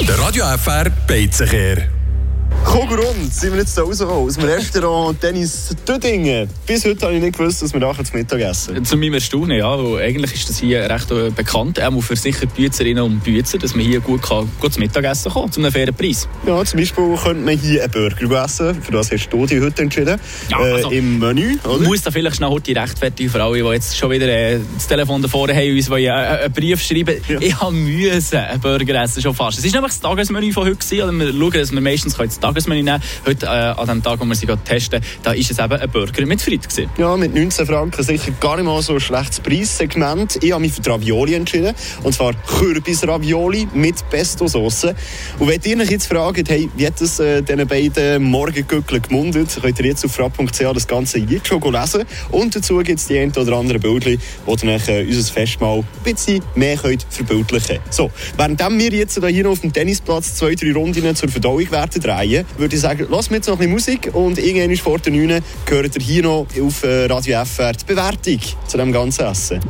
Der Radio FR Beizenkehr. Kogerund sind wir jetzt da rausgekommen, aus dem Restaurant Dennis Dödingen. Bis heute habe ich nicht gewusst, dass wir nachher zum Mittag essen. Zu meinem Erstaunen, ja, weil eigentlich ist das hier recht äh, bekannt, auch für sicher Büzerinnen und Büzer, dass man hier gut, kann, gut zum Mittagessen kann, zu einem fairen Preis. Ja, zum Beispiel könnte man hier einen Burger essen. Für das hast du dich heute entschieden. Ja, also, äh, Im Menü, oder? Ich muss da vielleicht schnell heute rechtfertigen für alle, die jetzt schon wieder äh, das Telefon davor haben und uns wollen, äh, einen Brief schreiben. Ja. Ich habe müssen einen Burger essen, schon fast. Es war nämlich das Tagesmenü von heute. Gewesen. Also wir schauen, dass wir meistens das Tagesmenü nehmen Heute, äh, an dem Tag, wo wir sie testen, da ist es eben ein Burger mit. Gewesen. Ja, mit 19 Franken sicher gar nicht mal so ein schlechtes Preissegment. Ich habe mich für die Ravioli entschieden. Und zwar Kürbis-Ravioli mit Pesto-Sauce. Und wenn ihr euch jetzt fragt, hey, wie hat es äh, diesen beiden Morgengückeln gemundet, könnt ihr jetzt auf frapp.ch das Ganze jetzt schon lesen. Und dazu gibt es die ein oder andere Bildchen, wo dann äh, unser Festmahl ein bisschen mehr könnt verbildlichen könnt. So, während wir jetzt hier auf dem Tennisplatz zwei, drei Runden zur Verdauung werden drehen, würde ich sagen, lasst mir jetzt noch ein bisschen Musik und irgendwann vor der 9 gehört ihr hier noch auf äh, Radio FR die Bewertung zu diesem ganzen Essen.